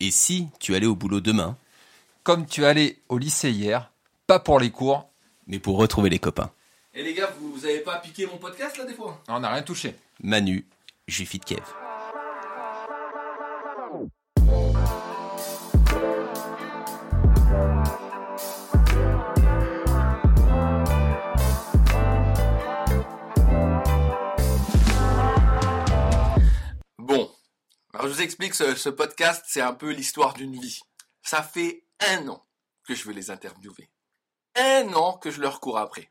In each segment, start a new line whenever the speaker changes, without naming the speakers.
Et si tu allais au boulot demain?
Comme tu allais au lycée hier, pas pour les cours,
mais pour retrouver les copains.
Et les gars, vous, vous avez pas piqué mon podcast là des fois?
On n'a rien touché.
Manu, Juffy de
je vous explique, ce, podcast, c'est un peu l'histoire d'une vie. Ça fait un an que je veux les interviewer. Un an que je leur cours après.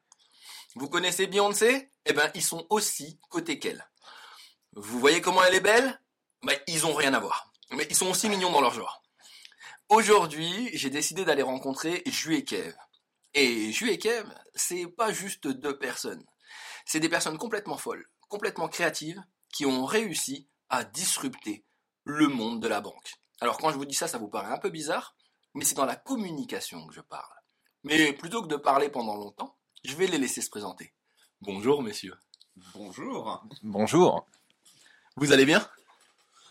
Vous connaissez Beyoncé? Eh ben, ils sont aussi côté qu'elle. Vous voyez comment elle est belle? Ben, ils ont rien à voir. Mais ils sont aussi mignons dans leur genre. Aujourd'hui, j'ai décidé d'aller rencontrer Ju et Kev. Et Ju et Kev, c'est pas juste deux personnes. C'est des personnes complètement folles, complètement créatives, qui ont réussi à disrupter le monde de la banque. Alors quand je vous dis ça, ça vous paraît un peu bizarre, mais c'est dans la communication que je parle. Mais plutôt que de parler pendant longtemps, je vais les laisser se présenter. Bonjour messieurs.
Bonjour.
Bonjour.
Vous allez bien?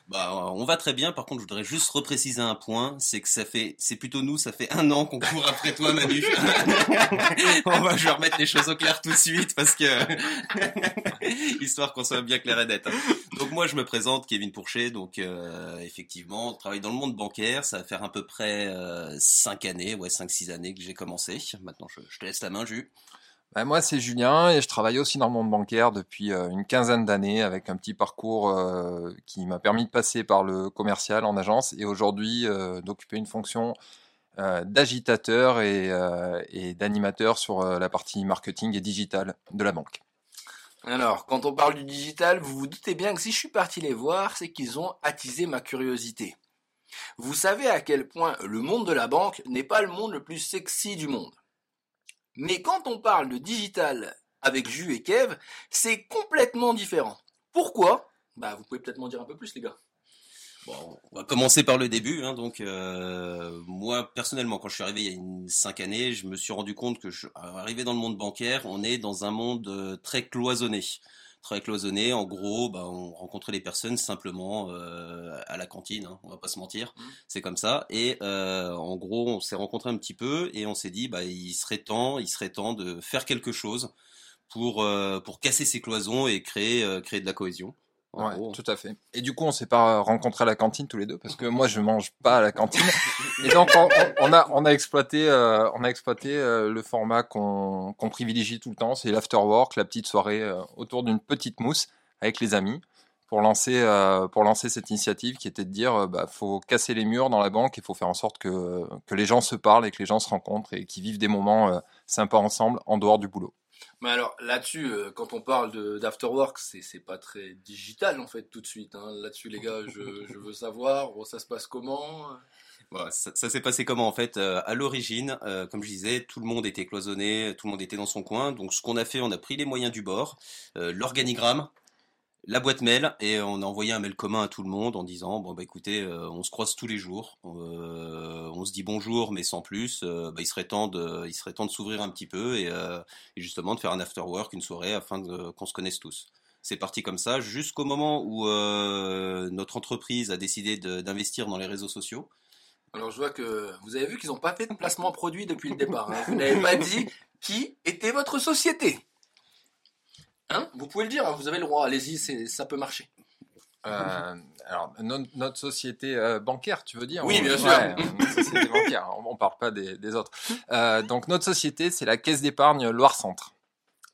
Bah, on va très bien. Par contre, je voudrais juste repréciser un point, c'est que ça fait, c'est plutôt nous, ça fait un an qu'on court après toi, Manu. on va, je vais remettre les choses au clair tout de suite parce que histoire qu'on soit bien clair et net. hein. Donc moi, je me présente, Kevin Pourchet. Donc euh, effectivement, je travaille dans le monde bancaire. Ça va faire à peu près euh, cinq années, ouais, cinq six années que j'ai commencé. Maintenant, je, je te laisse la main, Jus.
Bah, moi, c'est Julien et je travaille aussi dans le monde bancaire depuis euh, une quinzaine d'années avec un petit parcours euh, qui m'a permis de passer par le commercial en agence et aujourd'hui euh, d'occuper une fonction d'agitateur et, d'animateur sur la partie marketing et digital de la banque.
Alors, quand on parle du digital, vous vous doutez bien que si je suis parti les voir, c'est qu'ils ont attisé ma curiosité. Vous savez à quel point le monde de la banque n'est pas le monde le plus sexy du monde. Mais quand on parle de digital avec Ju et Kev, c'est complètement différent. Pourquoi? Bah, vous pouvez peut-être m'en dire un peu plus, les gars.
Bon, on va commencer par le début. Hein, donc, euh, moi, personnellement, quand je suis arrivé il y a cinq années, je me suis rendu compte que, je, arrivé dans le monde bancaire, on est dans un monde euh, très cloisonné. Très cloisonné. En gros, bah, on rencontrait les personnes simplement euh, à la cantine. Hein, on va pas se mentir,
Mhm.
c'est comme ça. Et euh, en gros, on s'est rencontrés un petit peu et on s'est dit, bah, il serait temps, il serait temps de faire quelque chose pour euh, pour casser ces cloisons et créer euh, créer de la cohésion. En
Ouais,
gros.
tout à fait. Et du coup, on s'est pas rencontrés à la cantine tous les deux parce que moi, je mange pas à la cantine. Et donc, on, on a, on a exploité, euh, on a exploité euh, le format qu'on qu'on privilégie tout le temps, c'est l'afterwork, la petite soirée euh, autour d'une petite mousse avec les amis pour lancer, pour lancer cette initiative qui était de dire, bah, faut casser les murs dans la banque et faut faire en sorte que, que les gens se parlent et que les gens se rencontrent et qu'ils vivent des moments sympas ensemble en dehors du boulot.
Mais alors, là-dessus, euh, quand on parle d'afterwork, c'est c'est pas très digital, en fait, tout de suite. hein. Là-dessus, les gars, je, je veux savoir, bon, ça se passe comment?
Voilà, ça, ça s'est passé comment en fait Euh, À l'origine, euh, comme je disais, tout le monde était cloisonné, tout le monde était dans son coin. Donc ce qu'on a fait, on a pris les moyens du bord, euh, l'organigramme, la boîte mail, et on a envoyé un mail commun à tout le monde en disant bon bah écoutez, euh, on se croise tous les jours, euh, on se dit bonjour mais sans plus. euh, bah, il serait temps de, il serait temps de s'ouvrir un petit peu et, euh, justement de faire un after work, une soirée afin qu'on se connaisse tous. C'est parti comme ça jusqu'au moment où euh, notre entreprise a décidé d'investir dans les réseaux sociaux.
Alors, je vois que vous avez vu qu'ils n'ont pas fait de placement produit depuis le départ. hein. Vous n'avez pas dit qui était votre société. Hein Vous pouvez le dire, hein, vous avez le droit, allez-y, ça peut marcher.
Euh, alors, no- notre société euh, bancaire, tu veux dire
Oui,
ou-
bien sûr.
Ouais, notre société bancaire, on, on parle pas des, des autres. Euh, donc, notre société, c'est la Caisse d'épargne Loire-Centre.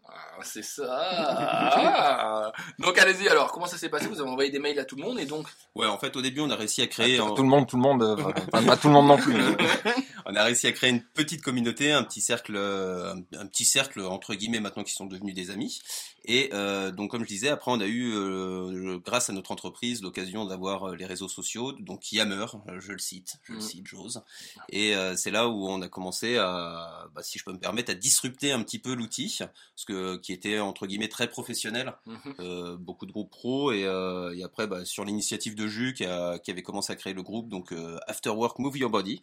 Ah, c'est ça. Ah. Donc, allez-y, alors, comment ça s'est passé? Vous avez envoyé des mails à tout le monde et donc.
Ouais, en fait, au début, on a réussi à créer,
Tout le monde, tout le monde, euh, enfin, pas tout le monde non plus. mais-
on a réussi à créer une petite communauté, un petit cercle, un, un petit cercle entre guillemets maintenant qui sont devenus des amis. Et euh, donc, comme je disais, après, on a eu, euh, grâce à notre entreprise, l'occasion d'avoir euh, les réseaux sociaux, donc Yammer, euh, je le cite, je le
Mhm.
cite, j'ose. Et euh, c'est là où on a commencé à, bah, si je peux me permettre, à disrupter un petit peu l'outil, parce que qui était entre guillemets très professionnel. Euh, beaucoup de groupes pro et, euh, et après bah, sur l'initiative de Jus qui, a- qui avait commencé à créer le groupe donc euh, After Work Move Your Body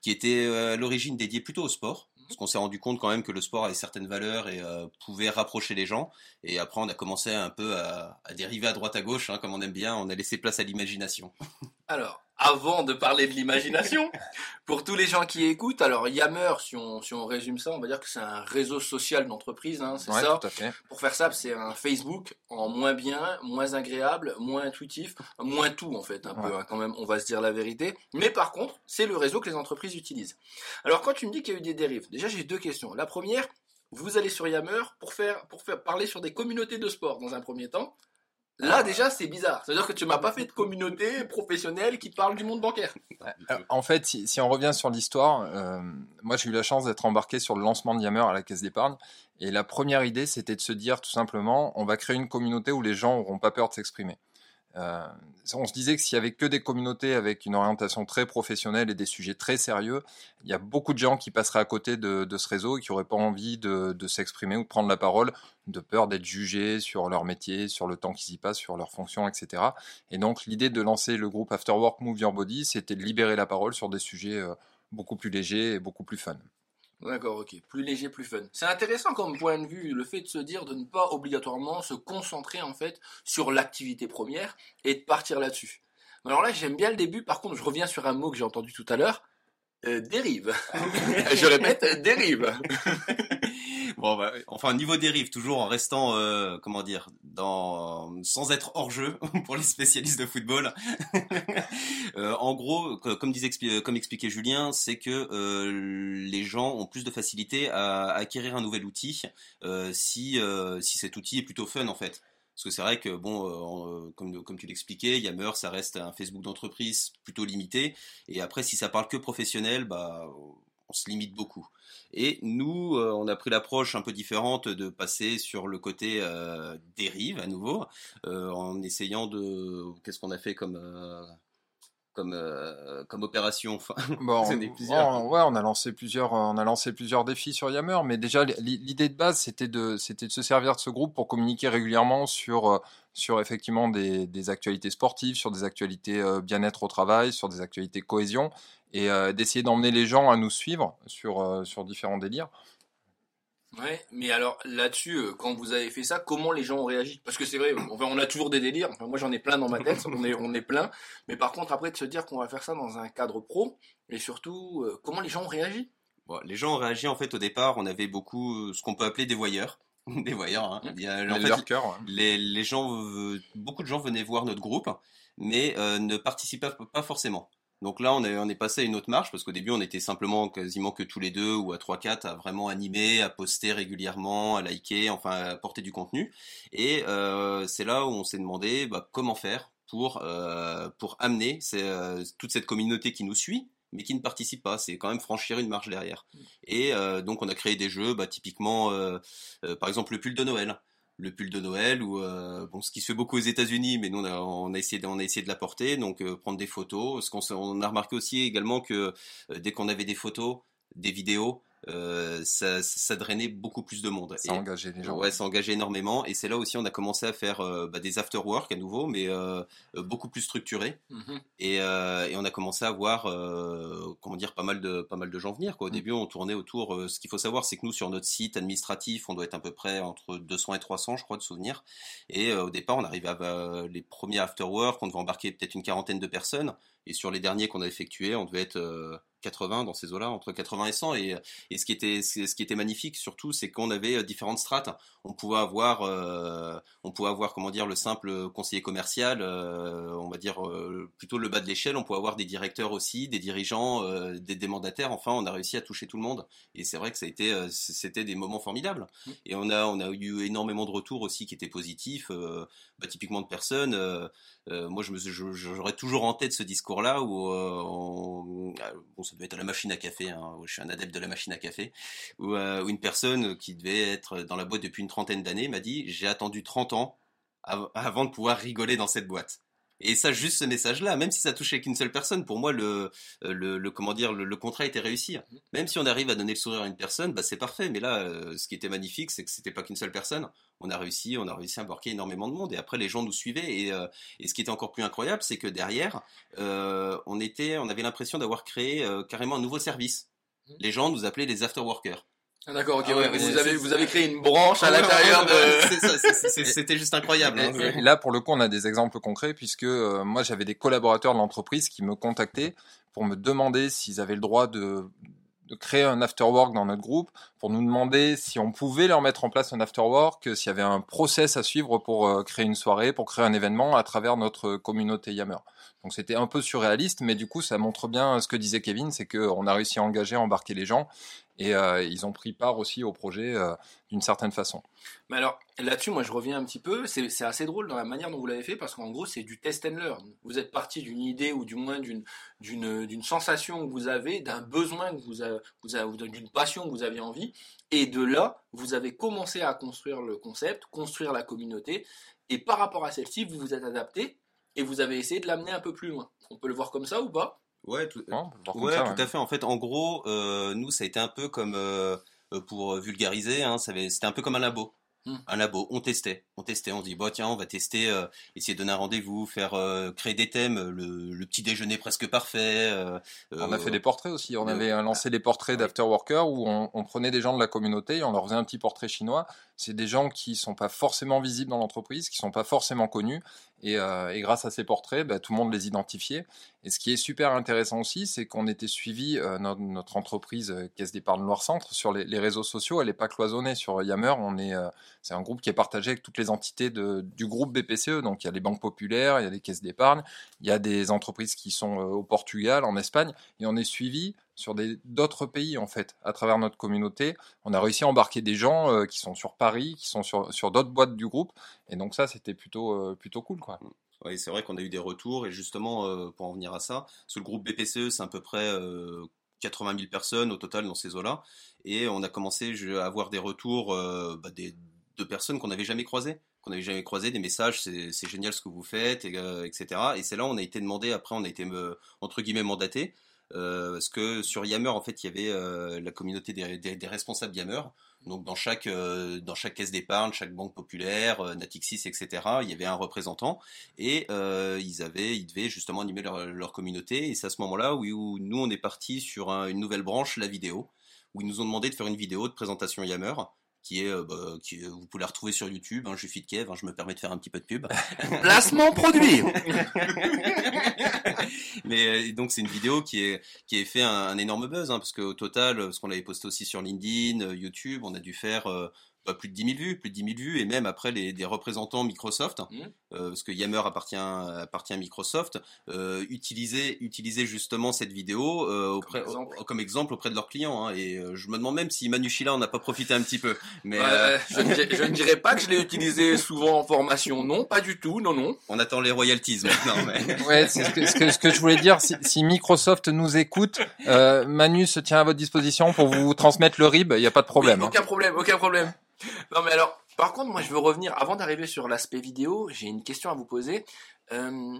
qui était à l'origine dédié plutôt au sport parce qu'on s'est rendu compte quand même que le sport avait certaines valeurs et euh, pouvait rapprocher les gens. Et après on a commencé un peu à, à dériver à droite à gauche hein, comme on aime bien. On a laissé place à l'imagination.
Alors, avant de parler de l'imagination, pour tous les gens qui écoutent, alors Yammer, si on, si on résume ça, on va dire que c'est un réseau social d'entreprise, hein, c'est
Ouais,
ça.
tout à fait.
Pour faire ça, c'est un Facebook en moins bien, moins agréable, moins intuitif, moins tout en fait, un peu hein, quand même, on va se dire la vérité. Mais par contre, c'est le réseau que les entreprises utilisent. Alors quand tu me dis qu'il y a eu des dérives, déjà j'ai deux questions. La première, vous allez sur Yammer pour faire, pour faire parler sur des communautés de sport dans un premier temps. Là déjà c'est bizarre, c'est-à-dire que tu m'as pas fait de communauté professionnelle qui parle du monde bancaire.
Euh, En fait, si, on revient sur l'histoire, euh, moi j'ai eu la chance d'être embarqué sur le lancement de Yammer à la caisse d'épargne. Et la première idée, c'était de se dire tout simplement, on va créer une communauté où les gens n'auront pas peur de s'exprimer. Euh, on se disait que s'il y avait que des communautés avec une orientation très professionnelle et des sujets très sérieux, il y a beaucoup de gens qui passeraient à côté de, ce réseau et qui n'auraient pas envie de, s'exprimer ou de prendre la parole, de peur d'être jugés sur leur métier, sur le temps qu'ils y passent, sur leurs fonctions, etc. Et donc l'idée de lancer le groupe After Work Move Your Body, c'était de libérer la parole sur des sujets euh, beaucoup plus légers et beaucoup plus fun.
D'accord, ok. Plus léger, plus fun. C'est intéressant comme point de vue, le fait de se dire de ne pas obligatoirement se concentrer en fait sur l'activité première et de partir là-dessus. Alors là, j'aime bien le début. Par contre, je reviens sur un mot que j'ai entendu tout à l'heure. Euh, dérive. je répète, dérive.
Bon, bah, enfin, niveau dérive, toujours en restant, euh, comment dire, sans être hors jeu pour les spécialistes de football. Euh, en gros, co- comme disait, comme expliquait Julien, c'est que euh, les gens ont plus de facilité à, acquérir un nouvel outil euh, si, si cet outil est plutôt fun en fait. Parce que c'est vrai que bon, comme, comme tu l'expliquais, Yammer, ça reste un Facebook d'entreprise plutôt limité. Et après, si ça parle que professionnel, bah, on se limite beaucoup. Et nous, euh, on a pris l'approche un peu différente de passer sur le côté euh, dérive à nouveau, euh, en essayant de, qu'est-ce qu'on a fait comme comme euh, comme opération. Enfin,
Bon, bon, ouais, on a lancé plusieurs, euh, on a lancé plusieurs défis sur Yammer, mais déjà l'i- l'idée de base, c'était de, c'était de se servir de ce groupe pour communiquer régulièrement sur, euh, sur effectivement des, des actualités sportives, sur des actualités bien-être au travail, sur des actualités cohésion, et euh, d'essayer d'emmener les gens à nous suivre sur, sur différents délires.
Ouais, mais alors là-dessus, euh, quand vous avez fait ça, comment les gens ont réagi? Parce que c'est vrai, enfin, on a toujours des délires. Enfin, moi, j'en ai plein dans ma tête. On est, on est plein. Mais par contre, après, de se dire qu'on va faire ça dans un cadre pro, et surtout, euh, comment les gens ont réagi?
Bon, les gens ont réagi en fait au départ. On avait beaucoup euh, ce qu'on peut appeler des voyeurs, des voyeurs. hein. Il y a- en
Les
fait,
lurkers, ouais.
les, les gens, euh, beaucoup de gens venaient voir notre groupe, mais euh, ne participaient pas forcément. Donc là, on est, on est passé à une autre marche parce qu'au début, on était simplement quasiment que tous les deux ou à 3-4 à vraiment animer, à poster régulièrement, à liker, enfin à porter du contenu. Et euh, c'est là où on s'est demandé bah, comment faire pour, euh, pour amener euh, toute cette communauté qui nous suit mais qui ne participe pas. C'est quand même franchir une marche derrière. Et euh, donc on a créé des jeux, bah, typiquement, euh, euh, par exemple le pull de Noël le pull de Noël ou euh, bon ce qui se fait beaucoup aux États-Unis mais nous on a, on a essayé de, on a essayé de l'apporter. Donc euh, prendre des photos. Ce qu'on on a remarqué aussi également que euh, dès qu'on avait des photos des vidéos euh, ça, ça drainait beaucoup plus de monde
Ça
Et-
engagé les gens.
Ouais, ça engageait énormément et c'est là aussi on a commencé à faire euh, bah, des after work à nouveau, mais euh, beaucoup plus structurés
Mhm.
et, et on a commencé à voir comment dire pas mal de pas mal de gens venir quoi. Au
Mm.
début on tournait autour. ce qu'il faut savoir c'est que nous sur notre site administratif on doit être à peu près entre 200 et 300 je crois de souvenirs. Et au départ on arrivait à euh, les premiers after work on devait embarquer peut-être une quarantaine de personnes et sur les derniers qu'on a effectués on devait être 80 dans ces eaux-là, entre 80 et 100. Et, et ce qui était, ce qui était magnifique surtout, c'est qu'on avait euh, différentes strates. On pouvait avoir, euh, on pouvait avoir, comment dire, le simple conseiller commercial, euh, on va dire euh, plutôt le bas de l'échelle. On pouvait avoir des directeurs aussi, des dirigeants, des, des mandataires. Enfin, on a réussi à toucher tout le monde. Et c'est vrai que ça a été, c'était des moments formidables. Et on a, on a eu énormément de retours aussi qui étaient positifs. bah, typiquement de personnes. moi, je me, j'aurais toujours en tête ce discours-là où, on- bon, ça devait être à la machine à café. Hein, je suis un adepte de la machine à café, où, euh, où une personne qui devait être dans la boîte depuis une trentaine d'années m'a dit j'ai attendu 30 ans av- avant de pouvoir rigoler dans cette boîte. Et ça, juste ce message-là, même si ça touchait qu'une seule personne, pour moi, le, euh, le, le- comment dire, le, le contrat était réussi. Même si on arrive à donner le sourire à une personne, bah, c'est parfait. Mais là, euh, ce qui était magnifique, c'est que c'était pas qu'une seule personne. On a réussi, on a réussi à embarquer énormément de monde. Et après, les gens nous suivaient. Et, euh, et ce qui était encore plus incroyable, c'est que derrière, euh, on était, on avait l'impression d'avoir créé euh, carrément un nouveau service. Les gens nous appelaient les afterworkers.
Ah, D'accord, ok,
Ah
ouais,
ouais,
vous, avez, vous avez créé une branche à l'intérieur
ouais, ouais,
de...
C'était juste incroyable. hein.
Et, et là, pour le coup, on a des exemples concrets puisque euh, moi, j'avais des collaborateurs de l'entreprise qui me contactaient pour me demander s'ils avaient le droit de, de créer un afterwork dans notre groupe, pour nous demander si on pouvait leur mettre en place un afterwork, s'il y avait un process à suivre pour euh, créer une soirée, pour créer un événement à travers notre communauté Yammer. Donc c'était un peu surréaliste, mais du coup, ça montre bien ce que disait Kevin, c'est qu'on a réussi à engager, à embarquer les gens, et euh, ils ont pris part aussi au projet euh, d'une certaine façon.
Mais alors, là-dessus, moi, je reviens un petit peu. C'est assez drôle dans la manière dont vous l'avez fait parce qu'en gros, c'est du test and learn. Vous êtes parti d'une idée ou du moins d'une sensation que vous avez, d'un besoin que vous avez, d'une passion que vous aviez envie, et de là, vous avez commencé à construire le concept, construire la communauté, et par rapport à celle-ci, vous vous êtes adapté et vous avez essayé de l'amener un peu plus loin. On peut le voir comme ça ou pas?
Ouais, tout,
Hein,
ouais,
ça,
tout à fait. En fait, en gros, euh, nous, ça a été un peu comme, euh, euh, pour vulgariser, hein, ça avait- c'était un peu comme un labo.
Hmm.
Un labo, on testait, on testait, on se dit, bon tiens, on va tester, euh, essayer de donner un rendez-vous, faire euh, créer des thèmes, le, le petit déjeuner presque parfait. euh,
On a
euh,
fait des portraits aussi. On
euh,
avait lancé des portraits
ouais.
d'afterworkers où on, on prenait des gens de la communauté et on leur faisait un petit portrait chinois. C'est des gens qui sont pas forcément visibles dans l'entreprise, qui sont pas forcément connus. Et, euh, grâce à ces portraits, bah, tout le monde les identifiait. Et ce qui est super intéressant aussi, c'est qu'on était suivi, euh, notre, entreprise euh, Caisse d'épargne Loire Centre, sur les, réseaux sociaux. Elle n'est pas cloisonnée sur Yammer. C'est un groupe qui est partagé avec toutes les entités du groupe BPCE. Donc il y a les banques populaires, il y a les caisses d'épargne, il y a des entreprises qui sont au Portugal, en Espagne, et on est suivi sur d'autres pays en fait à travers notre communauté. On a réussi à embarquer des gens euh, qui sont sur Paris, qui sont sur, sur d'autres boîtes du groupe, et donc ça c'était plutôt euh, plutôt cool quoi.
Oui, c'est vrai qu'on a eu des retours et justement, euh, pour en venir à ça, sur le groupe BPCE, c'est à peu près euh, 80 000 personnes au total dans ces eaux-là. Et on a commencé à avoir des retours bah, des, de personnes qu'on n'avait jamais croisées. Qu'on n'avait jamais croisées, des messages, c'est génial ce que vous faites, et, etc. Et c'est là on a été demandé, après on a été entre guillemets mandaté. Euh, parce que sur Yammer, en fait, il y avait euh, la communauté des, responsables Yammer. Donc dans chaque, euh, dans chaque caisse d'épargne, chaque banque populaire, Natixis, etc., il y avait un représentant et ils avaient, ils devaient justement animer leur, communauté. Et c'est à ce moment-là où, nous on est parti sur un- une nouvelle branche, la vidéo, où ils nous ont demandé de faire une vidéo de présentation Yammer. Qui est, euh, bah, qui est- vous pouvez la retrouver sur YouTube. Hein, je suis de Kev, hein, je me permets de faire un petit peu de pub.
Placement produit
Mais euh, donc c'est une vidéo qui est qui a fait un, un énorme buzz hein, parce qu'au total, parce qu'on l'avait posté aussi sur LinkedIn, euh, YouTube, on a dû faire euh, bah, plus de 10 000 vues, plus de 10 000 vues et même après les des représentants Microsoft,
Mhm.
euh, parce que Yammer appartient appartient à Microsoft, euh, utiliser utiliser justement cette vidéo euh, auprès,
exemple.
au- comme exemple auprès de leurs clients. hein. et euh, je me demande même si Manu Chila en a pas profité un petit peu. Mais
Ouais,
euh,
je, ne dirais, je ne dirais pas que je l'ai utilisé souvent en formation. Non, pas du tout. Non, non.
on attend les royalties maintenant. Mais...
Ouais, c'est ce que, ce que, ce que je voulais dire. Si, si Microsoft nous écoute, euh, Manu se tient à votre disposition pour vous transmettre le RIB. Il n'y a pas de problème.
Oui,
hein.
aucun problème, aucun problème. Non, mais alors, par contre, moi, je veux revenir, avant d'arriver sur l'aspect vidéo, j'ai une question à vous poser. Euh,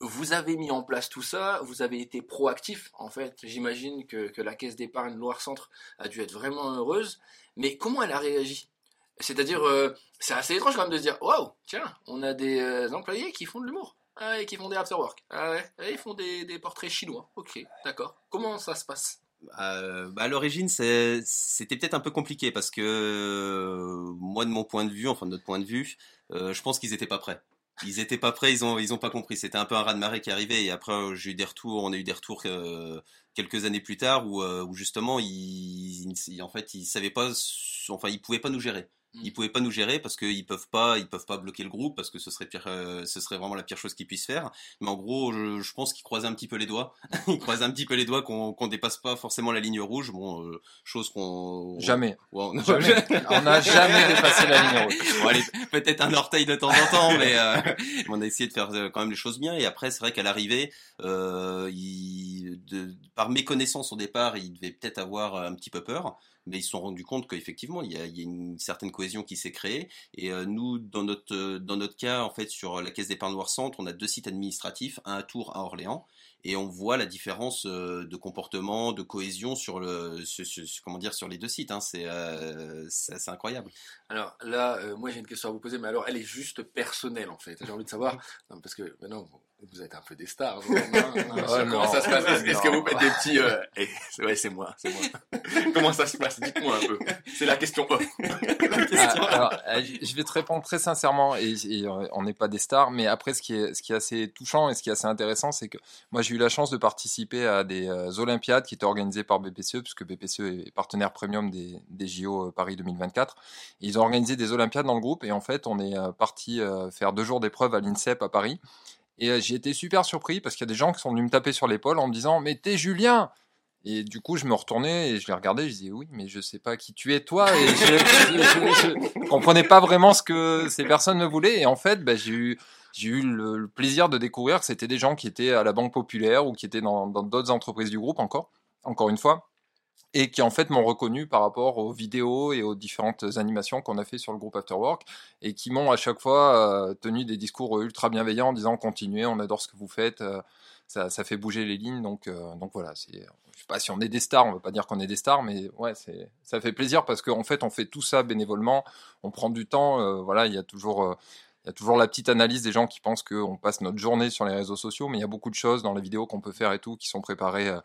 vous avez mis en place tout ça, vous avez été proactif, en fait. J'imagine que, que la caisse d'épargne Loire-Centre a dû être vraiment heureuse. Mais comment elle a réagi? C'est-à-dire, euh, c'est assez étrange quand même de dire, waouh, tiens, on a des euh, employés qui font de l'humour. Ah qui font des afterwork. Ah ouais, ils font des, des portraits chinois. Ok, d'accord. Comment ça se passe?
Euh, bah, à l'origine, c'était peut-être un peu compliqué parce que euh, moi, de mon point de vue, enfin de notre point de vue, euh, je pense qu'ils étaient pas prêts. Ils étaient pas prêts, ils ont ils ont pas compris. C'était un peu un raz de marée qui arrivait et après j'ai eu des retours, on a eu des retours quelques années plus tard où, où justement ils, ils- en fait ils savaient pas, enfin ils pouvaient pas nous gérer. Ils pouvaient pas nous gérer parce qu'ils peuvent pas, ils peuvent pas bloquer le groupe parce que ce serait pire, euh, ce serait vraiment la pire chose qu'ils puissent faire. Mais en gros, je, je pense qu'ils croisaient un petit peu les doigts. ils croisaient un petit peu les doigts qu'on qu'on dépasse pas forcément la ligne rouge. Bon, euh, chose qu'on
Jamais.
Ouais, on-
Jamais. On n'a jamais dépassé la ligne rouge.
Bon, peut-être un orteil de temps en temps, mais euh, on a essayé de faire euh, quand même les choses bien. Et après, c'est vrai qu'à l'arrivée, euh, il, par méconnaissance au départ, ils devaient peut-être avoir un petit peu peur, mais ils se sont rendus compte qu'effectivement, il y a, y a une certaine cohésion qui s'est créée. Et euh, nous, dans notre euh, dans notre cas, en fait, sur la caisse d'épargne Loire Centre, on a deux sites administratifs, un à Tours, un à Orléans. Et on voit la différence euh, de comportement, de cohésion sur le, sur- sur- comment dire, sur les deux sites. Hein. C'est, euh, incroyable.
Alors là, euh, moi j'ai une question à vous poser, mais alors elle est juste personnelle en fait. J'ai envie de savoir, non, parce que maintenant, Vous êtes un peu des stars. vous,
Ouais,
Comment ça se passe? Est-ce que vous faites des petits... euh, eh, c'est- ouais, c'est moi, c'est moi. Comment ça se passe? Dites-moi un peu. C'est la question.
Ah, alors, je vais te répondre très sincèrement, et, et, on n'est pas des stars, mais après, ce qui, est, ce qui est assez touchant et ce qui est assez intéressant, c'est que moi, j'ai eu la chance de participer à des euh, Olympiades qui étaient organisées par BPCE, puisque BPCE est partenaire premium des, JO euh, Paris 2024. Et ils ont organisé des Olympiades dans le groupe, et en fait, on est euh, parti faire deux jours d'épreuve à l'INSEP à Paris. Et j'ai été super surpris parce qu'il y a des gens qui sont venus me taper sur l'épaule en me disant Mais t'es Julien et du coup, je me retournais et je les regardais. Je disais oui, mais je sais pas qui tu es toi. Et je comprenais pas vraiment ce que ces personnes me voulaient. Et en fait, bah, j'ai eu j'ai eu le, plaisir de découvrir que c'était des gens qui étaient à la Banque Populaire ou qui étaient dans d'autres entreprises du groupe encore, encore une fois, et qui en fait m'ont reconnu par rapport aux vidéos et aux différentes animations qu'on a fait sur le groupe Afterwork et qui m'ont à chaque fois euh, tenu des discours ultra bienveillants en disant continuez, on adore ce que vous faites. euh, ça, ça fait bouger les lignes, donc, euh, donc voilà. C'est, je sais pas si on est des stars, on va pas dire qu'on est des stars, mais ouais, c'est, ça fait plaisir parce qu'en fait, on fait tout ça bénévolement, on prend du temps. voilà, il y a toujours, il y a toujours la petite analyse des gens qui pensent qu'on passe notre journée sur les réseaux sociaux, mais il y a beaucoup de choses dans les vidéos qu'on peut faire et tout qui sont préparées euh,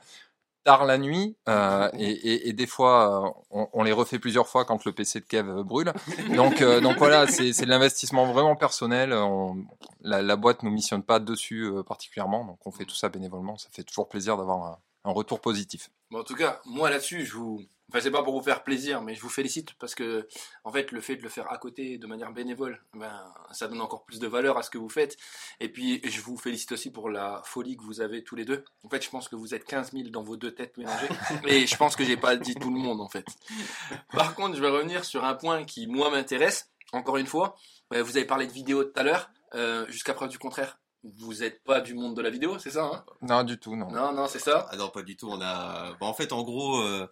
tard la nuit euh, et, et, et des fois euh, on, on les refait plusieurs fois quand le PC de Kev brûle. Donc, euh, donc voilà, c'est de l'investissement vraiment personnel. On- la, la boîte nous missionne pas dessus particulièrement, donc on fait tout ça bénévolement. Ça fait toujours plaisir d'avoir un, un retour positif.
Bon, en tout cas, moi là-dessus, je vous. Enfin, c'est pas pour vous faire plaisir, mais je vous félicite parce que, en fait, le fait de le faire à côté de manière bénévole, ben, ça donne encore plus de valeur à ce que vous faites. Et puis, je vous félicite aussi pour la folie que vous avez tous les deux. En fait, je pense que vous êtes 15 000 dans vos deux têtes mélangées. Et je pense que j'ai pas dit tout le monde, en fait. Par contre, je vais revenir sur un point qui, moi, m'intéresse. Encore une fois, euh, vous avez parlé de vidéo tout à l'heure. Euh, Jusqu'à preuve du contraire, vous n'êtes pas du monde de la vidéo, c'est ça hein?
Non, du tout, non.
Non, non, c'est ça?
Ah non, pas du tout. On a. Bon, en fait, en gros, euh,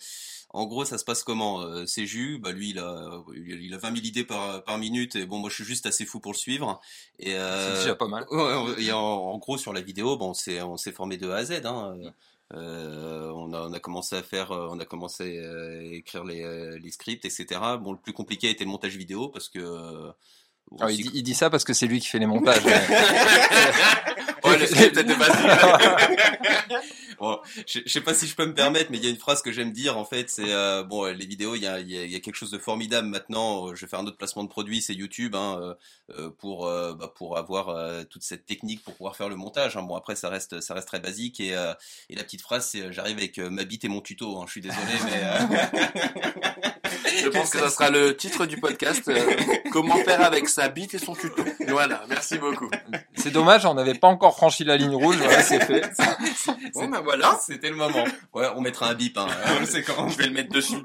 en gros, ça se passe comment euh, C'est Jus, bah lui, il a, il a 20 000 idées par, par minute. Et bon, moi, je suis juste assez fou pour le suivre. Et
C'est
euh,
déjà pas mal.
Et en, en gros, sur la vidéo, bon, on s'est, on s'est formé de A à Z. Hein. Euh, on, a, on a commencé à faire, euh, on a commencé à écrire les, euh, les scripts, etc. Bon, le plus compliqué était le montage vidéo parce que.
Ah, il, dit, il dit ça parce que c'est lui qui fait les montages. ouais.
Ouais, le script était facile.
Bon, je, je sais pas si je peux me permettre, mais il y a une phrase que j'aime dire en fait, c'est euh, bon les vidéos, il y a, il y, a, il y a quelque chose de formidable maintenant. euh, Je vais faire un autre placement de produit, c'est YouTube, hein, euh, pour euh, bah, pour avoir euh, toute cette technique pour pouvoir faire le montage. Hein. Bon après ça reste ça reste très basique et euh, et la petite phrase c'est j'arrive avec euh, ma bite et mon tuto. Hein. Je suis désolé, mais euh,
Je pense que ça sera le titre du podcast. euh, comment faire avec sa bite et son tuto. Voilà, merci beaucoup.
c'est dommage, on n'avait pas encore franchi la ligne rouge. Voilà, c'est fait.
Bon, ben voilà.
c'était le moment. Ouais, on mettra un bip. Hein. c'est quand
Je vais le mettre dessus.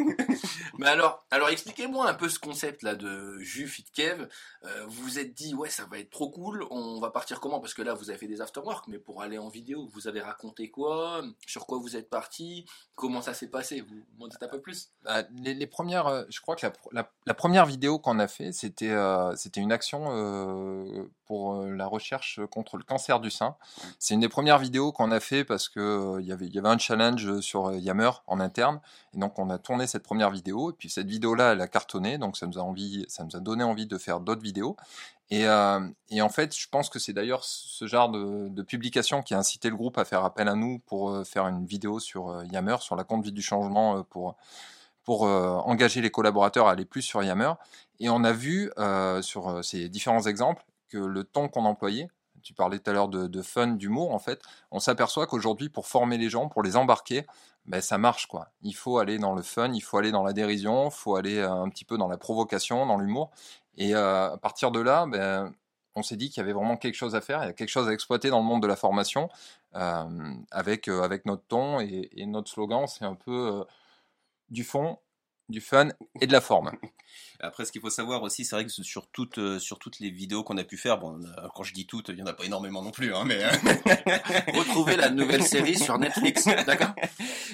Mais alors, alors expliquez-moi un peu ce concept là de Jus Fit Kev. Euh, vous vous êtes dit ouais ça va être trop cool. On va partir comment? Parce que là vous avez fait des afterwork, mais pour aller en vidéo, vous avez raconté quoi? Sur quoi vous êtes parti? Comment ça s'est passé? Vous m'en dites un peu plus
Bah, les, les premières, je crois que la, pr- la, la première vidéo qu'on a fait, c'était euh, une action euh, pour euh, la recherche contre le cancer du sein. C'est une des premières vidéos qu'on a fait parce que il y avait un challenge sur Yammer en interne. Et donc on a tourné cette première vidéo. Et puis cette vidéo là elle a cartonné. Donc ça nous a donné envie de faire d'autres vidéos. Et, en fait je pense que c'est d'ailleurs ce genre de, publication qui a incité le groupe à faire appel à nous pour faire une vidéo sur Yammer sur la conduite du changement pour pour euh, engager les collaborateurs à aller plus sur Yammer. Et on a vu euh, sur euh, ces différents exemples que le ton qu'on employait, tu parlais tout à l'heure de, fun, d'humour, en fait, on s'aperçoit qu'aujourd'hui, pour former les gens, pour les embarquer, ben, ça marche quoi. Il faut aller dans le fun, il faut aller dans la dérision, il faut aller un petit peu dans la provocation, dans l'humour. Et à partir de là, ben, on s'est dit qu'il y avait vraiment quelque chose à faire, il y a quelque chose à exploiter dans le monde de la formation avec, avec notre ton et, et notre slogan, c'est un peu du fond, du fun et de la forme.
Après, ce qu'il faut savoir aussi, c'est vrai que sur toutes, euh, sur toutes les vidéos qu'on a pu faire, bon, quand je dis toutes, il y en a pas énormément non plus, hein, mais euh,
Retrouvez la nouvelle série sur Netflix, d'accord?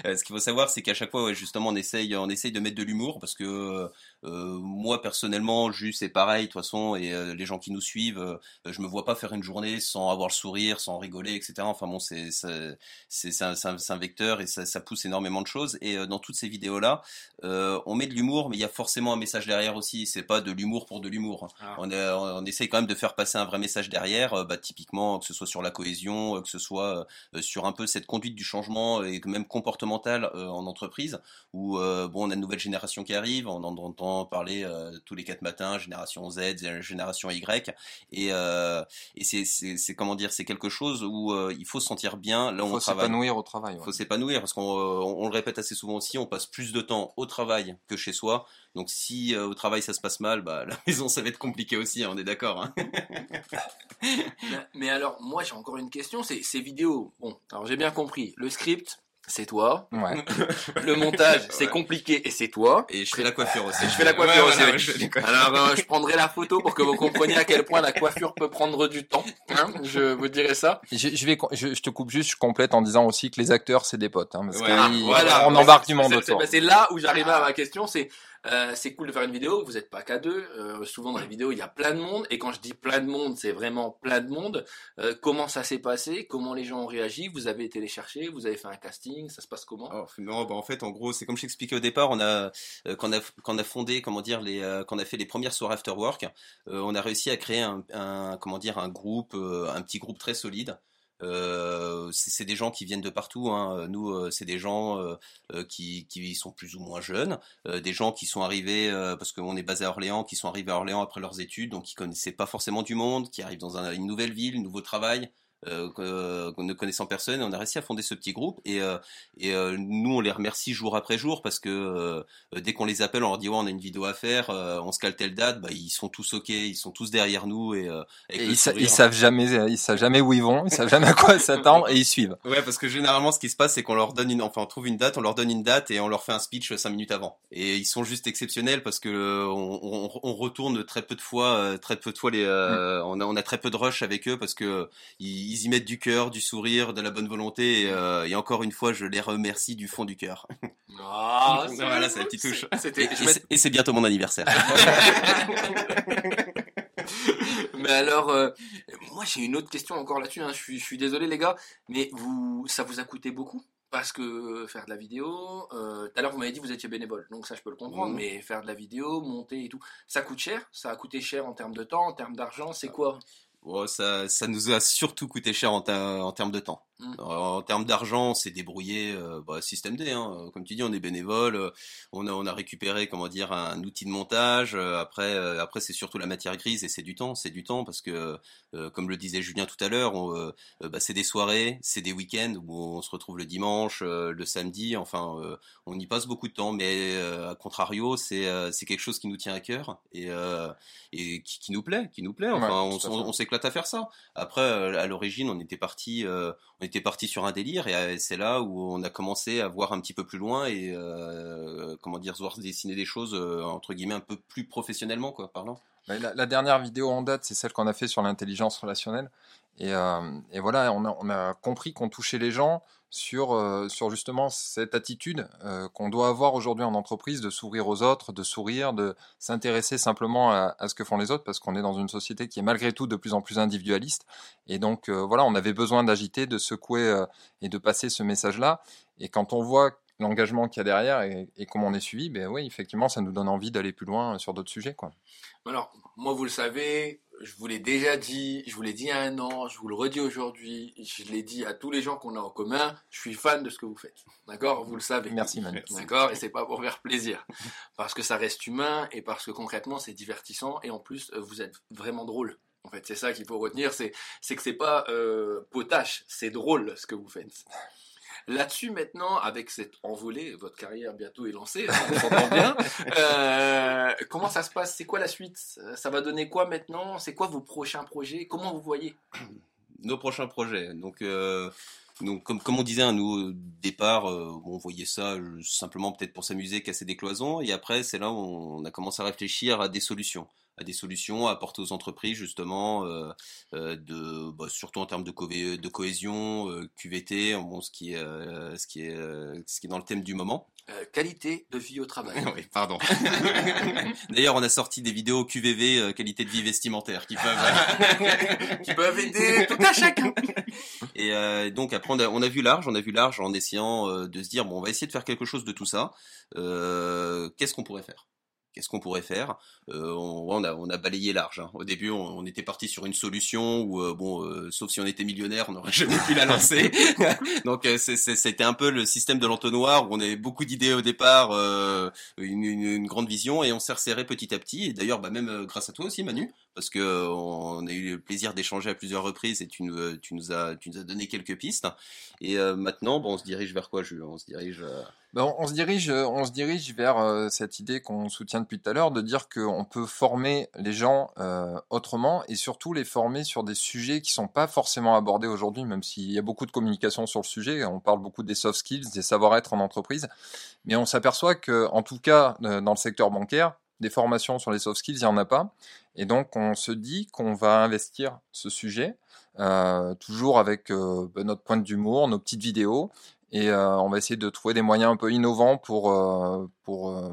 Euh, ce qu'il faut savoir, c'est qu'à chaque fois, ouais, justement, on essaye, on essaye de mettre de l'humour parce que euh, moi personnellement, juste c'est pareil, de toute façon, et euh, les gens qui nous suivent, euh, je me vois pas faire une journée sans avoir le sourire, sans rigoler, etc. Enfin bon, c'est c'est c'est c'est un, c'est un- c'est un vecteur et ça, ça pousse énormément de choses. Et euh, dans toutes ces vidéos là, euh, on met de l'humour, mais il y a forcément un message derrière aussi. C'est pas de l'humour pour de l'humour.
Ah.
On, on essaie quand même de faire passer un vrai message derrière. euh, bah, typiquement, que ce soit sur la cohésion, euh, que ce soit euh, sur un peu cette conduite du changement et même comportementale en entreprise, où bon, on a une nouvelle génération qui arrive. On en entend parler tous les quatre matins, génération Z, génération Y, et, et c'est, comment dire, c'est quelque chose où il faut se sentir bien là où
Il
on
faut s'épanouir au travail.
Il
ouais.
faut s'épanouir parce qu'on on, on le répète assez souvent aussi, on passe plus de temps au travail que chez soi. Donc si euh, au travail ça se passe mal, bah la maison ça va être compliqué aussi, hein, on est d'accord. Hein
Mais, mais alors, moi, j'ai encore une question. C'est ces vidéos. Bon, alors j'ai bien compris. Le script, c'est toi.
Ouais.
Le montage, c'est
Ouais.
compliqué et c'est toi.
Et je fais la coiffure aussi.
Et je fais la coiffure
Ouais,
aussi.
voilà, je fais.
Alors, euh, je prendrai la photo pour que vous compreniez à quel point la coiffure peut prendre du temps. Hein, je vous dirai ça.
Je, je vais, je, je te coupe juste, je complète en disant aussi que les acteurs c'est des potes, hein, parce
Ouais,
que ils-
voilà.
on embarque du monde autour.
C'est là où j'arrivais à ma question. C'est euh, c'est cool de faire une vidéo. Vous n'êtes pas qu'à deux. Euh, souvent dans les vidéos, il y a plein de monde. Et quand je dis plein de monde, c'est vraiment plein de monde. Euh, comment ça s'est passé? Comment les gens ont réagi? Vous avez été les chercher? Vous avez fait un casting? Ça se passe comment?
Oh, non, bah, en fait, en gros, c'est comme je t'expliquais au départ, on a, euh, quand on a, quand on a fondé, comment dire, les, euh, quand on a fait les premières soirées after work, on a réussi à créer un, un- comment dire, un groupe, un petit groupe très solide. Euh, c'est des gens qui viennent de partout. Hein. Nous, euh, c'est des gens euh, euh, qui, sont plus ou moins jeunes, euh, des gens qui sont arrivés euh, parce qu'on est basé à Orléans, qui sont arrivés à Orléans après leurs études, donc qui connaissaient pas forcément du monde, qui arrivent dans un- une nouvelle ville, un nouveau travail. Euh, que ne connaissant personne, on a réussi à fonder ce petit groupe et, euh, et euh, nous on les remercie jour après jour parce que euh, dès qu'on les appelle, on leur dit ouais on a une vidéo à faire, euh, on se cale telle date, bah ils sont tous ok, ils sont tous derrière nous et, euh,
Et ils, sa- ils savent jamais, ils savent jamais où ils vont, ils savent jamais à quoi s'attendre et ils suivent.
Ouais, parce que généralement, ce qui se passe, c'est qu'on leur donne une, enfin, on trouve une date, on leur donne une date et on leur fait un speech cinq minutes avant. Et ils sont juste exceptionnels parce que euh, on, on, on retourne très peu de fois, euh, très peu de fois les, euh, on a, on a très peu de rush avec eux parce que ils, ils y mettent du cœur, du sourire, de la bonne volonté. Et, euh, et encore une fois, je les remercie du fond du cœur.
Ah,
Voilà, c'est la petite touche. Et c'est- et c'est bientôt mon anniversaire.
Mais alors, euh, moi j'ai une autre question encore là-dessus. hein. Je, suis, je suis désolé les gars, mais vous, ça vous a coûté beaucoup? Parce que euh, faire de la vidéo, euh, tout à l'heure vous m'avez dit que vous étiez bénévole, donc ça je peux le comprendre.
Mhm.
Mais faire de la vidéo, monter et tout, ça coûte cher? Ça a coûté cher en termes de temps, en termes d'argent? C'est quoi?
Bon, ça, ça nous a surtout coûté cher en, en termes de temps.
Mm.
En termes d'argent, on s'est débrouillé, euh, bah, système D. Hein. Comme tu dis, on est bénévole. euh, on a, on a récupéré, comment dire, un outil de montage. euh, après, euh, après, c'est surtout la matière grise et c'est du temps. C'est du temps parce que, euh, comme le disait Julien tout à l'heure, bah, c'est des soirées, c'est des week-ends où on se retrouve le dimanche, le samedi. Enfin, on y passe beaucoup de temps. Mais à contrario, c'est, quelque chose qui nous tient à cœur et, et qui, qui nous plaît, qui nous plaît. Enfin,
Ouais,
on, s'éclate à faire ça. Après, à l'origine, on était parti, on était parti sur un délire, et euh, c'est là où on a commencé à voir un petit peu plus loin et euh, comment dire, voir dessiner des choses euh, entre guillemets un peu plus professionnellement, quoi, parlant.
Mais La, dernière vidéo en date, c'est celle qu'on a fait sur l'intelligence relationnelle. Et, euh, voilà, on a compris qu'on touchait les gens sur, euh, sur justement cette attitude euh, qu'on doit avoir aujourd'hui en entreprise de s'ouvrir aux autres, de sourire, de s'intéresser simplement à, ce que font les autres, parce qu'on est dans une société qui est malgré tout de plus en plus individualiste. Et donc euh, voilà, on avait besoin d'agiter, de secouer euh, et de passer ce message-là. Et quand on voit l'engagement qu'il y a derrière et, et comment on est suivi, ben oui, effectivement, ça nous donne envie d'aller plus loin sur d'autres sujets, quoi.
Alors, moi, vous le savez, je vous l'ai déjà dit, je vous l'ai dit il y a un an, je vous le redis aujourd'hui, je l'ai dit à tous les gens qu'on a en commun, je suis fan de ce que vous faites. D'accord? Vous le savez.
Merci, Manu.
D'accord? Et c'est pas pour faire plaisir. Parce que ça reste humain et parce que concrètement, c'est divertissant et en plus, vous êtes vraiment drôle. En fait, c'est ça qu'il faut retenir, c'est c'est que c'est pas euh, potache, c'est drôle ce que vous faites. Là-dessus, maintenant, avec cette envolée, votre carrière bientôt est lancée, hein, on s'entend bien. Euh, comment ça se passe? C'est quoi la suite? Ça va donner quoi maintenant? C'est quoi vos prochains projets? Comment vous voyez?
Nos prochains projets. Donc, euh, donc comme, comme on disait, hein, nous, au départ, euh, on voyait ça simplement peut-être pour s'amuser, casser des cloisons. Et après, c'est là où on a commencé à réfléchir à des solutions. À des solutions à apporter aux entreprises justement, euh, euh, de, bah, surtout en termes de, co- de cohésion, euh, QVT, bon, ce qui est, ce qui est, ce qui est dans le thème du moment.
Euh, qualité de vie au travail.
oui, pardon. D'ailleurs, on a sorti des vidéos QVV, euh, qualité de vie vestimentaire, qui peuvent.
qui peuvent aider tout à chacun.
Et donc après, on a, on a vu large, on a vu large en essayant de se dire bon, on va essayer de faire quelque chose de tout ça. Qu'est-ce qu'on pourrait faire? Qu'est-ce qu'on pourrait faire? Euh, on, on, a, on a balayé large. hein. Au début, on, on était parti sur une solution où, euh, bon, euh, sauf si on était millionnaire, on n'aurait jamais pu la lancer. Donc, euh, c'était un peu le système de l'entonnoir où on avait beaucoup d'idées au départ, euh, une, une- une grande vision, et on s'est resserré petit à petit. Et d'ailleurs, bah, même grâce à toi aussi, Manu, parce que euh, on a eu le plaisir d'échanger à plusieurs reprises et tu nous, euh, tu nous as, tu nous as donné quelques pistes. Et euh, maintenant, bon, on se dirige vers quoi, Jules? On se dirige.
Ben, on, on se dirige, on se dirige vers euh, cette idée qu'on soutient depuis tout à l'heure de dire qu'on peut former les gens euh, autrement et surtout les former sur des sujets qui sont pas forcément abordés aujourd'hui, même s'il y a beaucoup de communication sur le sujet. On parle beaucoup des soft skills, des savoir-être en entreprise, mais on s'aperçoit que, en tout cas, euh, dans le secteur bancaire, des formations sur les soft skills, il y en a pas. Et donc, on se dit qu'on va investir ce sujet, euh, toujours avec euh, ben, notre pointe d'humour, nos petites vidéos, et euh, on va essayer de trouver des moyens un peu innovants pour, euh, pour euh,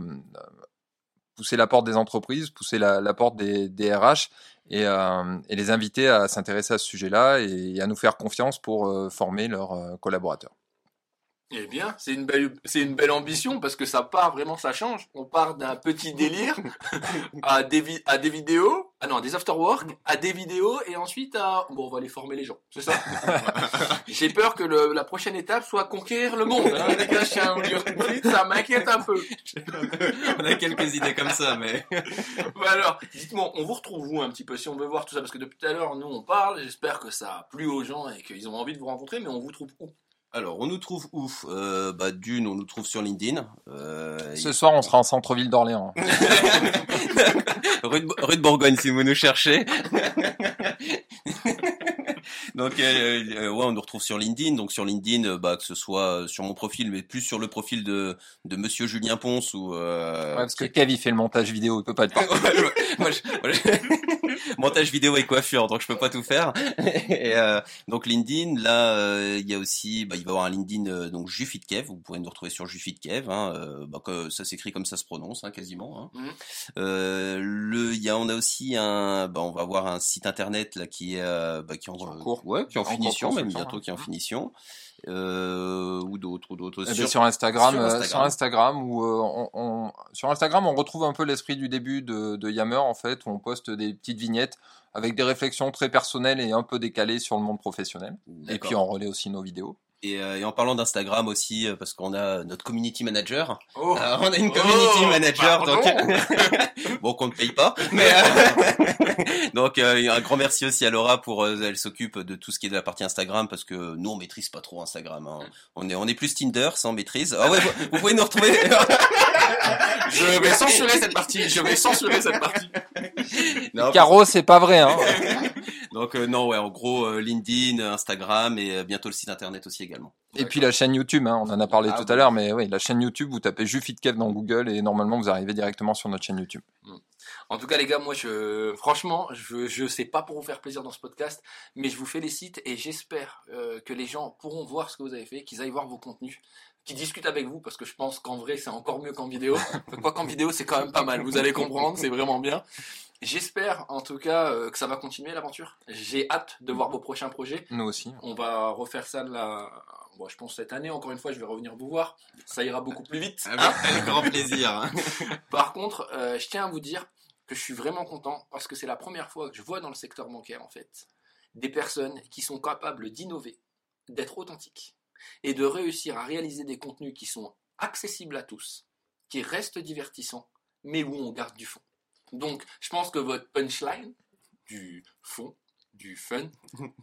pousser la porte des entreprises, pousser la, porte des, des RH et, euh, et les inviter à s'intéresser à ce sujet-là et, à nous faire confiance pour former leurs collaborateurs.
Eh bien, c'est une belle, c'est une belle ambition parce que ça part vraiment, ça change. On part d'un petit délire à des, vi- à des vidéos, ah non, à des after-work, à des vidéos et ensuite à, bon, on va aller former les gens, c'est ça? J'ai peur que le- la prochaine étape soit conquérir le monde. Hein, les gars, je tiens à vous dire tout de suite, ça m'inquiète un peu.
on a quelques idées comme ça, mais.
Bah alors, dites-moi, on vous retrouve où un petit peu si on veut voir tout ça? Parce que depuis tout à l'heure, nous on parle, j'espère que ça a plu aux gens et qu'ils ont envie de vous rencontrer, mais on vous trouve où?
Alors, on nous trouve où? Euh, bah, D'une, on nous trouve sur LinkedIn. Euh,
Ce soir, on sera en centre-ville d'Orléans.
rue, de, rue de Bourgogne, si vous nous cherchez. donc, euh, euh, ouais, on nous retrouve sur LinkedIn. Donc, sur LinkedIn, euh, bah, que ce soit sur mon profil, mais plus sur le profil de, de Monsieur Julien Ponce ou. Euh,
Ouais, parce que Kev, il fait le montage vidéo, il peut pas être partout.
moi, je- moi, je- montage vidéo et coiffure, donc je peux pas tout faire. Et, euh, donc LinkedIn, là, euh, il y a aussi, bah, il va y avoir un LinkedIn euh, donc Jufitkev. Vous pourrez nous retrouver sur Jufitkev. Hein, euh, bah, que ça s'écrit comme ça se prononce, hein, quasiment. Hein. Euh, le, il y a, on a aussi un, bah, on va avoir un site internet là qui est, euh, bah, qui est en,
en cours.
Ouais, qui est en, finition, même bientôt
hein.
qui est en finition. Euh, ou d'autres, ou d'autres.
Eh ben,
Sur-
sur Instagram,
sur
euh,
Instagram.
sur Instagram, où euh, on, on- sur Instagram, on retrouve un peu l'esprit du début de, de Yammer en fait, où on poste des petites vignettes avec des réflexions très personnelles et un peu décalées sur le monde professionnel. Et puis on relaie aussi nos vidéos.
Et, euh, et en parlant d'Instagram aussi, euh, parce qu'on a notre community manager.
Oh
Euh, on a une community
Oh,
manager,
pardon.
donc bon qu'on ne paye pas, mais euh, donc euh, un grand merci aussi à Laura pour euh, elle s'occupe de tout ce qui est de la partie Instagram parce que nous on maîtrise pas trop Instagram. hein. On est on est plus Tinder sans maîtrise. Ah ouais, vous, vous pouvez nous retrouver.
Je vais censurer cette partie, je vais censurer cette partie.
Non,
Caro, c'est pas vrai, hein.
Donc euh, non ouais, en gros euh, LinkedIn, Instagram et euh, bientôt le site internet aussi également.
Et puis la chaîne YouTube, hein, on en a parlé
Ah
tout à l'heure, mais oui, la chaîne YouTube, vous tapez Jufitkev dans Google et normalement vous arrivez directement sur notre chaîne YouTube.
En tout cas, les gars, moi, je, franchement, je, je sais pas pour vous faire plaisir dans ce podcast, mais je vous félicite et j'espère euh, que les gens pourront voir ce que vous avez fait, qu'ils aillent voir vos contenus, qu'ils discutent avec vous, parce que je pense qu'en vrai, c'est encore mieux qu'en vidéo. Quoi qu'en vidéo, c'est quand même pas mal. Vous allez comprendre, c'est vraiment bien. J'espère, en tout cas, euh, que ça va continuer l'aventure. J'ai hâte de voir vos prochains projets.
Nous aussi.
On va refaire ça de la, bon, je pense cette année. Encore une fois, je vais revenir vous voir. Ça ira beaucoup plus vite.
Avec grand plaisir.
Par contre, euh, je tiens à vous dire que je suis vraiment content parce que c'est la première fois que je vois dans le secteur bancaire, en fait, des personnes qui sont capables d'innover, d'être authentiques et de réussir à réaliser des contenus qui sont accessibles à tous, qui restent divertissants, mais où on garde du fond. Donc, je pense que votre punchline, du fond, du fun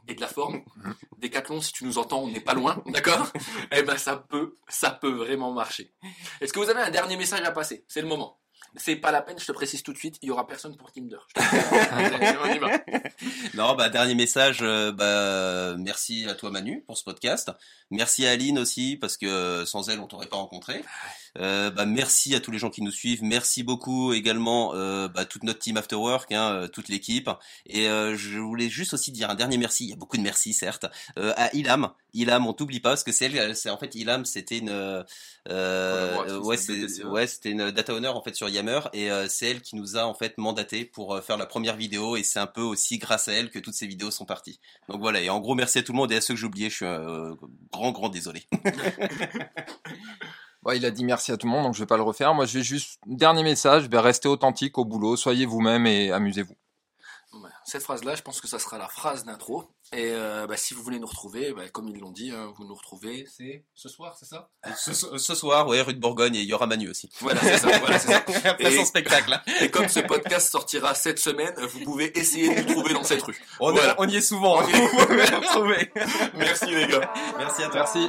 et de la forme, Décathlon, si tu nous entends, on n'est pas loin, d'accord? Eh ben, ça peut, ça peut vraiment marcher. Est-ce que vous avez un dernier message à passer? C'est le moment. C'est pas la peine, je te précise tout de suite, il y aura personne pour Tinder.
Non, bah dernier message, euh, bah merci à toi Manu pour ce podcast. Merci à Aline aussi parce que sans elle on t'aurait pas rencontré. Euh, bah merci à tous les gens qui nous suivent. Merci beaucoup également euh, bah, toute notre team After Work, hein, euh, toute l'équipe. Et euh, je voulais juste aussi dire un dernier merci. Il y a beaucoup de merci certes euh, à Ilam. Ilam, on t'oublie pas parce que c'est elle. C'est en fait Ilam, c'était une euh, ouais
BTCE.
ouais c'était une data owner en fait sur Yammer et euh, c'est elle qui nous a en fait mandaté pour euh, faire la première vidéo et c'est un peu aussi grâce à elle que toutes ces vidéos sont parties. Donc voilà, et en gros, merci à tout le monde et à ceux que j'ai oubliés, je suis euh, grand, grand désolé.
Bon, il a dit merci à tout le monde, donc je vais pas le refaire. Moi, je vais juste dernier message. Ben, restez authentique au boulot, soyez vous-même et amusez-vous.
Ouais. Cette phrase-là, je pense que ça sera la phrase d'intro. Et euh, bah, si vous voulez nous retrouver, bah, comme ils l'ont dit, hein, vous nous retrouvez. C'est ce soir, c'est ça?
Ce, ce soir, ouais, rue de Bourgogne, et il y aura Manu aussi.
Voilà, c'est ça. voilà, c'est ça.
Après
Et-
son spectacle. hein.
Et comme ce podcast sortira cette semaine, vous pouvez essayer de nous trouver dans cette rue.
On,
Voilà.
on y est souvent.
On y est-
Vous pouvez le retrouver.
Merci les gars.
Merci à toi.
Merci.